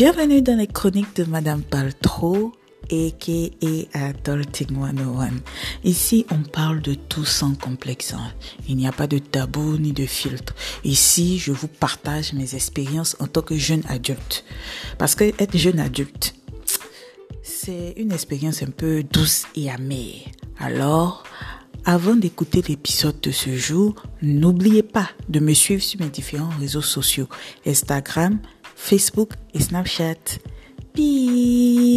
Bienvenue dans les chroniques de Madame Paltrow, a.k.a. Adulting 101. Ici, on parle de tout sans complexe. Il n'y a pas de tabou ni de filtre. Ici, je vous partage mes expériences en tant que jeune adulte. Parce que être jeune adulte, c'est une expérience un peu douce et amère. Alors, avant d'écouter l'épisode de ce jour, n'oubliez pas de me suivre sur mes différents réseaux sociaux, Instagram, Facebook et Snapchat. Peace